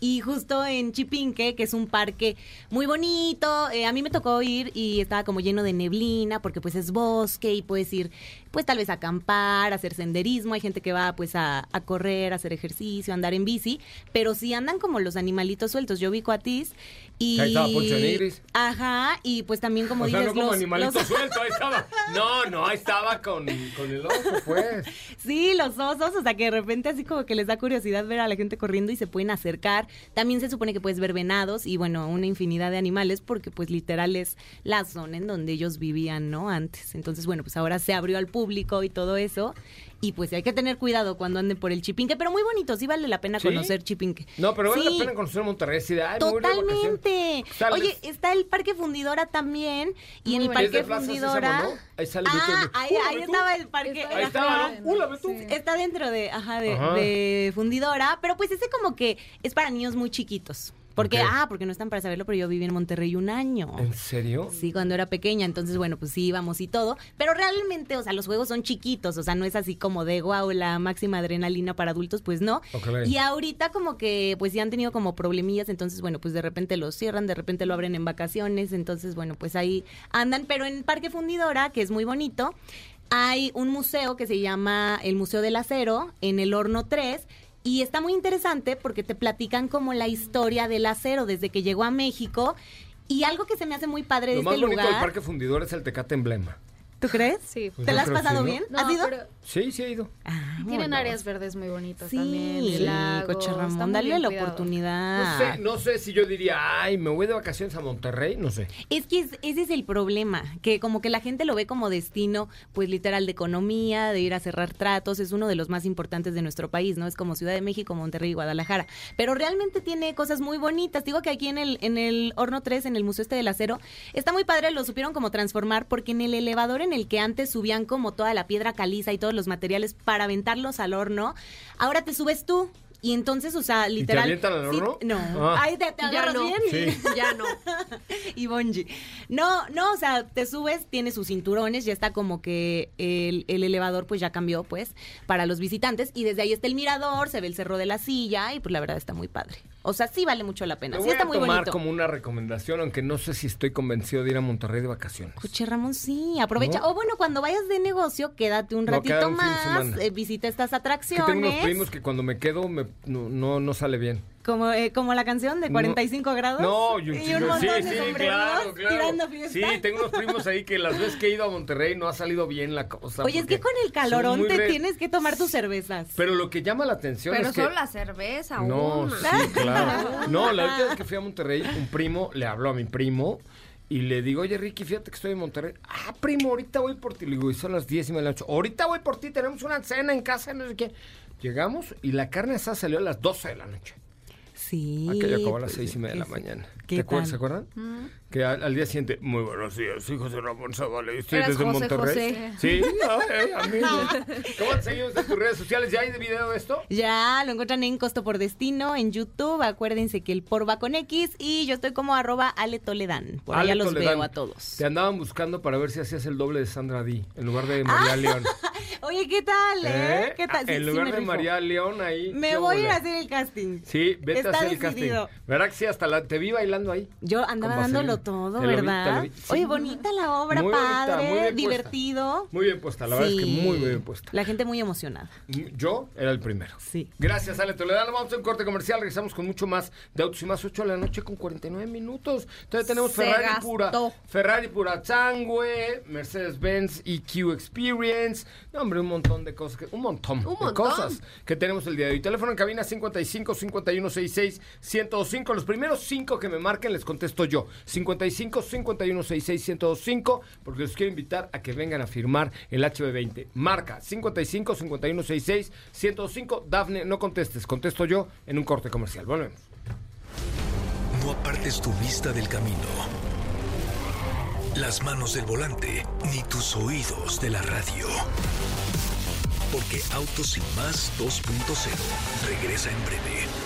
Y justo en Chipinque, que es un parque muy bonito, eh, a mí me tocó ir y estaba como lleno de neblina porque pues es bosque y puedes ir pues tal vez a acampar, a hacer senderismo, hay gente que va pues a, a correr, a hacer ejercicio, a andar en bici, pero sí andan como los animalitos sueltos. Yo vi cuatis y... Ahí estaba Poncho. Ajá, y pues también como o sea, no como los- animalito los- [LAUGHS] suelto, ahí estaba. No, no, ahí estaba con, con el oso, pues. Sí, los osos, o sea que de repente así como que les da curiosidad ver a la gente corriendo y se pueden acercar. También se supone que puedes ver venados y bueno, una infinidad de animales porque pues literal es la zona en donde ellos vivían, ¿no? Antes. Entonces, bueno, pues ahora se abrió al público y todo eso. Y pues hay que tener cuidado cuando anden por el Chipinque, pero muy bonito, sí vale la pena ¿Sí? conocer Chipinque. No, pero vale Sí. la pena conocer Monterrey. De, ay. Totalmente. Tal Oye, está el Parque Fundidora también. Y en el Parque de Plaza Fundidora. Sésamo, ¿no? Ahí sale ah, ahí, estaba el parque. Está Ahí ajá. estaba, ¿no? Sí. Está dentro de, ajá, de, Ajá. de fundidora, pero pues ese como que es para niños muy chiquitos. Porque, ah, porque no están para saberlo, pero yo viví en Monterrey un año. ¿En serio? Sí, cuando era pequeña, entonces bueno, pues sí íbamos y todo, pero realmente, o sea, los juegos son chiquitos, o sea, no es así como de wow, la máxima adrenalina para adultos, pues no. Y ahorita como que pues sí han tenido como problemillas, entonces bueno, pues de repente lo cierran, de repente lo abren en vacaciones, entonces bueno, pues ahí andan, pero en Parque Fundidora, que es muy bonito, hay un museo que se llama el Museo del Acero en el Horno 3 y está muy interesante porque te platican como la historia del acero desde que llegó a México y algo que se me hace muy padre de Lo más este bonito del. Parque Fundidor es el Tecate Emblema. ¿Tú crees? Sí. Pues ¿Te la has pasado bien? No, ¿Has ido? pero Sí, sí he ido. Ah, tienen áreas verdes muy bonitas Sí, también. Coche Ramón, dale la cuidado. No oportunidad. sé, no sé si yo diría, ay, me voy de vacaciones a Monterrey, no sé. Es que es- ese es el problema, que como que la gente lo ve como destino, pues literal de economía, de ir a cerrar tratos, es uno de los más importantes de nuestro país, ¿no? Es como Ciudad de México, Monterrey y Guadalajara. Pero realmente tiene cosas muy bonitas. Digo que aquí en el, en el Horno 3, en el Museo este del Acero, está muy padre, lo supieron como transformar, porque en el elevador en el que antes subían como toda la piedra caliza y todos los materiales para aventarlos al horno, ahora te subes tú. Y entonces, o sea, literal. avientan al sí- horno? no. Ah. Ahí te, te Ya agarras no. bien y- Sí. Ya no. [LAUGHS] y Bonji. No, no, o sea, te subes, tiene sus cinturones, ya está como que el, el elevador pues ya cambió pues para los visitantes y desde ahí está el mirador, se ve el cerro de la silla y pues la verdad está muy padre. O sea, sí vale mucho la pena, Lo sí voy está a muy tomar bonito. como una recomendación, aunque no sé si estoy convencido de ir a Monterrey de vacaciones. Coche Ramón, sí, aprovecha. ¿No? O bueno, cuando vayas de negocio, quédate un No, ratito más, eh, visita estas Es que atracciones. tengo unos primos que cuando me quedo me, no, no, no sale bien. Como, eh, como la canción de 45 grados. No, y un, y chingo- un montón sí, de sí, claro, claro. tirando fiesta. Sí, tengo unos primos ahí que las veces que he ido a Monterrey no ha salido bien la cosa. Oye, es que con el calorón te re- tienes que tomar tus cervezas. Pero lo que llama la atención Pero es que... solo la cerveza, No, una. sí, claro. [LAUGHS] No, la última vez que fui a Monterrey, un primo le habló a mi primo y le digo, oye, Ricky, fíjate que estoy en Monterrey. Ah, primo, ahorita voy por ti. Le digo, y son las 10 y media de la noche. Ahorita voy por ti, tenemos una cena en casa, no sé qué. Llegamos y la carne asada salió a las 12 de la noche. Sí. Aquello acabó a las pues, seis y media de la mañana. ¿qué ¿Te acuerdas? ¿Se acuerdan? Que al, al día siguiente, muy buenos días, soy José Ramón Zavala y estoy desde José Monterrey. José. Sí, [LAUGHS] ay, amigo. ¿Cómo te seguimos en tus redes sociales? ¿Ya hay de video de esto? Ya, lo encuentran en Costo por Destino, en YouTube. Acuérdense que el por va con X. Y yo estoy como arroba Ale Toledán. Por allá Ale los Toledán. veo a todos. Te andaban buscando para ver si hacías el doble de Sandra Di en lugar de Ah. María León. [LAUGHS] Oye, ¿qué tal, eh? ¿Eh? ¿Qué tal? Ah, Sí, en lugar de rifo. María León ahí. Me ¿qué voy a ir a hacer el casting. Sí, vete Está a hacer el casting. ¿Verdad que sí? Hasta la, te vi bailando ahí. Yo andaba dándolo. Todo, Te vi, ¿verdad? vi. Sí. Oye, bonita la obra, Muy bonita, padre, muy bien puesta. divertido. Muy bien puesta, la verdad es que Sí. muy bien puesta. La gente muy emocionada. Yo era el primero. Sí. Gracias, Ale Toledano. Vamos a un corte comercial. Regresamos con mucho más de Autos y Más 8 de la noche con 49 minutos. Entonces tenemos Se Ferrari gastó. pura. Ferrari pura Changwe, Mercedes-Benz EQ Experience. No, hombre, un montón de cosas. que- un montón, Un de cosas que tenemos el día de hoy. Teléfono en cabina 55 51 66 105. Los primeros cinco que me marquen les contesto yo. 55 51 66 105 porque los quiero invitar a que vengan a firmar el HB20. Marca 55 51 66 105. Dafne, no contestes, contesto yo en un corte comercial. Volvemos. No apartes tu vista del camino, las manos del volante, ni tus oídos de la radio. Porque Autos y Más 2.0 regresa en breve.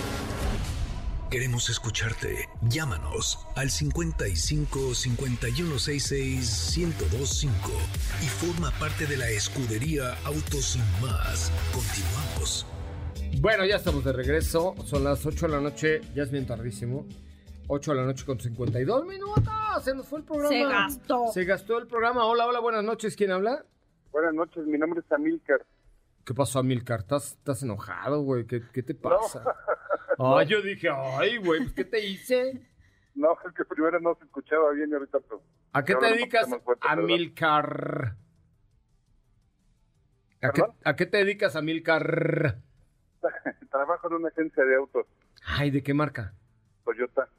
Queremos escucharte. Llámanos al 55 5166 1025 y forma parte de la escudería Autos y Más. Continuamos. Bueno, ya estamos de regreso. Son las 8 de la noche, ya es bien tardísimo. 8 de la noche con 52 minutos. Se nos fue el programa. Se gastó. Se gastó el programa. Hola, hola, buenas noches. ¿Quién habla? Buenas noches, mi nombre es Amilcar. ¿Qué pasó, Amilcar? ¿Estás, estás enojado, güey? ¿Qué, qué te pasa? [LAUGHS] Ay, yo dije, ay, güey, pues, ¿qué te hice? No, es que primero no se escuchaba bien y ahorita pero, ¿A qué te dedicas, fuerte. Amilcar? ¿A qué. ¿A qué te dedicas, Amilcar? [LAUGHS] Trabajo en una agencia de autos, Ay, ¿de qué marca? Toyota.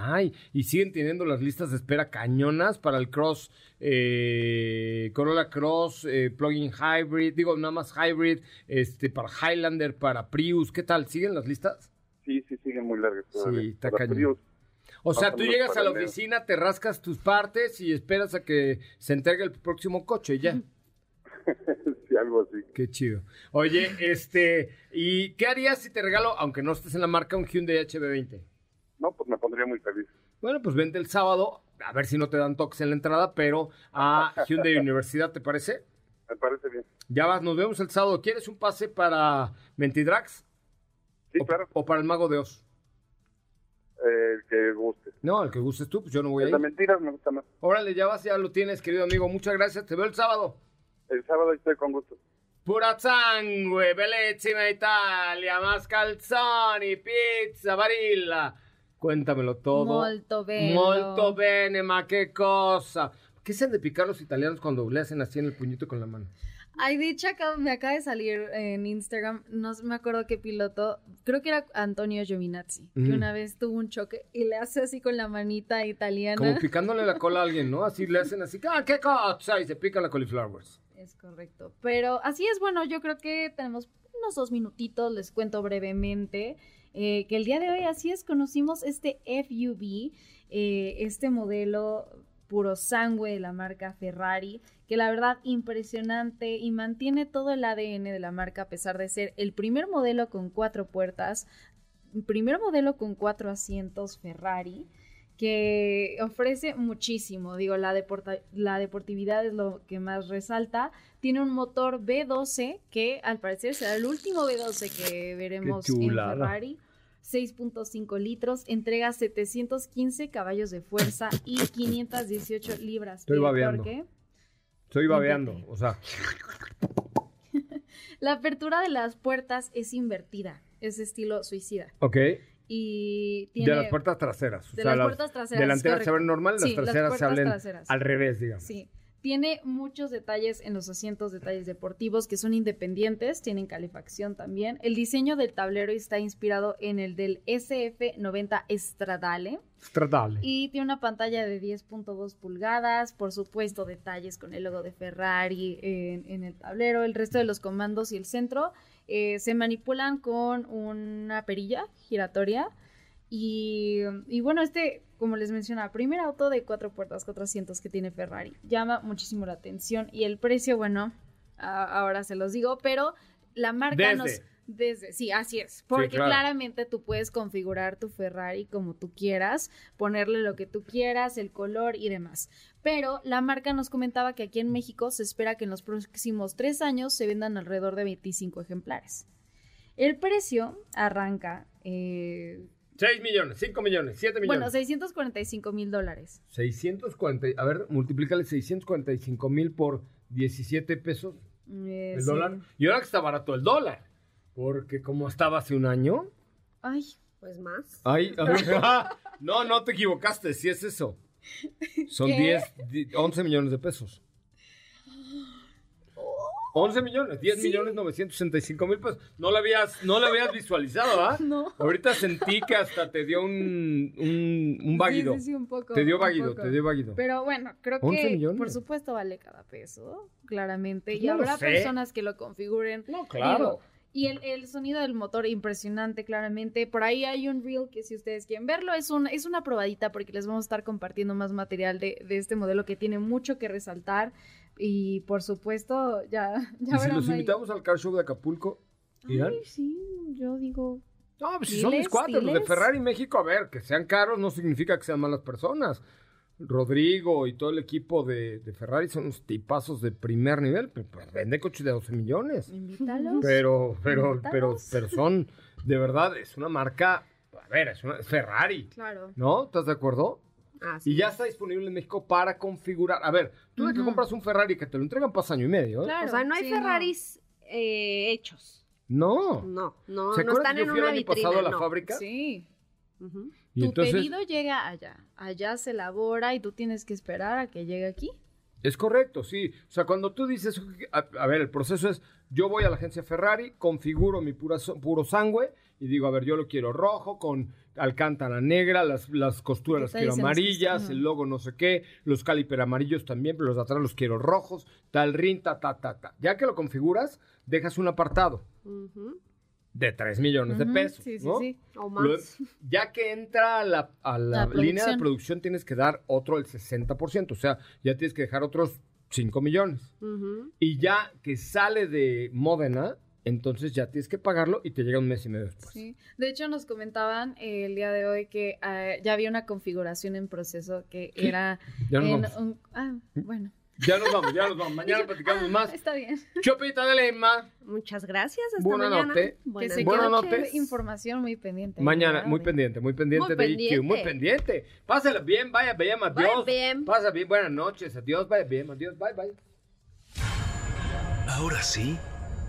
Ay, y siguen teniendo las listas de espera cañonas para el Cross, eh, Corolla Cross, eh, Plug-in Hybrid, digo, nada más Hybrid, este, para Highlander, para Prius, ¿qué tal? ¿Siguen las listas? Sí, sí, siguen muy largas todavía. Sí, está cañón. O sea, tú llegas a la oficina, te rascas tus partes y esperas a que se entregue el próximo coche y ya. [LAUGHS] sí, algo así. Qué chido. Oye, este, ¿y qué harías si te regalo, aunque no estés en la marca, un Hyundai HB20? No, pues me pondría muy feliz. Bueno, pues vente el sábado, a ver si no te dan toques en la entrada, pero a Hyundai [LAUGHS] Universidad, ¿te parece? Me parece bien. Ya vas, nos vemos el sábado. ¿Quieres un pase para Mentidrax? Sí, o, claro. o para el Mago de Oz? Eh, el que guste. No, el que gustes tú, pues yo no voy a ir. de mentiras me gusta más. Órale, ya vas, ya lo tienes, querido amigo. Muchas gracias, te veo el sábado. El sábado estoy con gusto. Pura sangue, bellissima Italia, más calzoni, pizza, varilla. Cuéntamelo todo. Molto bello. Molto bene, ma che cosa. ¿Qué se han de picar los italianos cuando le hacen así en el puñito con la mano? Ay, acá- me acaba de salir en Instagram, no me acuerdo qué piloto, creo que era Antonio Giovinazzi, que Mm. una vez tuvo un choque y le hace así con la manita italiana. Como [LAUGHS] picándole la cola a alguien, ¿no? Así le hacen así, ¡ah, qué cosa! Y se pica la cauliflower. Es correcto. Pero así es, bueno, yo creo que tenemos unos dos minutitos, les cuento brevemente. eh, que el día de hoy, así es, conocimos este FUV, eh, este modelo puro sangue de la marca Ferrari, que la verdad impresionante y mantiene todo el ADN de la marca a pesar de ser el primer modelo con cuatro puertas, primer modelo con cuatro asientos Ferrari que ofrece muchísimo. Digo, la, deporta- la deportividad es lo que más resalta. Tiene un motor B12 que al parecer será el último B12 que veremos en. Ferrari. 6.5 litros, entrega 715 caballos de fuerza y 518 libras Estoy babeando. torque. Estoy babeando, o sea, [LAUGHS] La apertura de las puertas es invertida, es estilo suicida. ok. Y tiene... De las puertas traseras. O de sea, las puertas traseras, Delanteras se abren normal, las Sí, las traseras se puertas abren traseras. al revés, digamos. Sí. Tiene muchos detalles en los asientos, detalles deportivos que son independientes, tienen calefacción también. El diseño del tablero está inspirado en el del SF90 Stradale Stradale. y tiene una pantalla de 10.2 pulgadas, por supuesto detalles con el logo de Ferrari en, en el tablero. El resto de los comandos y el centro eh, se manipulan con una perilla giratoria. Y, y bueno, este, como les mencionaba, primer auto de cuatro puertas, cuatro asientos que tiene Ferrari. Llama muchísimo la atención y el precio, bueno, a- ahora se los digo, pero la marca Desde. nos... Desde, sí, así es. Porque claro. claramente tú puedes configurar tu Ferrari como tú quieras, ponerle lo que tú quieras, el color y demás. Pero la marca nos comentaba que aquí en México se espera que en los próximos tres años se vendan alrededor de 25 ejemplares. El precio arranca, eh, 6 millones, 5 millones, 7 millones. bueno, 645 mil dólares. 640, a ver, multiplícale 645 mil por 17 pesos Eh, el sí. dólar. Y ahora que está barato el dólar, porque como estaba hace un año, Ay, Pues más. ay, [LAUGHS] ay, no, no te equivocaste, si es eso. Son ¿Qué? 10, di- 11 millones de pesos. 11 millones, 10 millones 965 mil pesos. No lo habías, no lo habías visualizado, ¿ah? [LAUGHS] No. Ahorita sentí que hasta te dio un, un, un váguido. Sí, sí, sí, un poco, Te dio váguido, poco. te dio váguido. Pero bueno, creo 11 que millones. por supuesto vale cada peso, claramente. Y no habrá personas que lo configuren. No, claro. Digo, y el, el sonido del motor impresionante, claramente. Por ahí hay un reel que si ustedes quieren verlo, es, un, es una probadita porque les vamos a estar compartiendo más material de, de este modelo que tiene mucho que resaltar. Y por supuesto, ya, ya y si los invitamos al car show de Acapulco, ¿irán? Ay, sí, yo digo... No, pues si son mis cuates, los de. Ferrari México, a ver, que sean caros no significa que sean malas personas. Rodrigo y todo el equipo de, de Ferrari son unos tipazos de primer nivel, pues, pues, vende coches de 12 millones. Invítalos. Pero, pero, Invítalos. pero, pero son, de verdad, es una marca, a ver, es, una, es Ferrari, Claro. ¿no? ¿Estás de acuerdo? Ah, Y ya está disponible en México para configurar. A ver, tú de que compras un Ferrari que te lo entregan pasa año y medio, ¿eh? Claro, o sea, no hay sí, Ferraris eh, hechos. No. No, no, ¿Se no están que en yo fui el una año vitrina. pasado a la no. fábrica? Sí. Y tu entonces, pedido llega allá. Allá se elabora y tú tienes que esperar a que llegue aquí. Es correcto, sí. O sea, cuando tú dices, a, a ver, el proceso es, yo voy a la agencia Ferrari, configuro mi pura, puro sangue y digo, a ver, yo lo quiero rojo, con alcántara negra, las, las costuras las quiero amarillas, el logo no sé qué, los caliper amarillos también, pero los de atrás los quiero rojos, tal rin, ta, ta, ta, ta. Ya que lo configuras, dejas un apartado de 3 millones de pesos, Sí, sí, ¿no? sí. O más. Lo- ya que entra a la, a la La línea de producción. tienes que dar otro el 60%. O sea, ya tienes que dejar otros 5 millones. Y ya que sale de Módena, entonces ya tienes que pagarlo y te llega un mes y medio después. Sí. De hecho, nos comentaban eh, el día de hoy que ah, ya había una configuración en proceso que era Ya nos en vamos. un- Ah, bueno. Ya nos vamos, ya nos vamos. [LAUGHS] Mañana platicamos Ah, más. Está bien. Chopita de Lema. Muchas gracias. Hasta Buena mañana. Buenas se Buenas noches. información muy pendiente. Mañana, muy pendiente, muy pendiente Muy de IQ. Muy pendiente. pendiente. Pásala bien, vaya Vaya adiós. bien. Pasa bien, buenas noches, adiós, vaya bien, adiós, bye, bye. Ahora sí,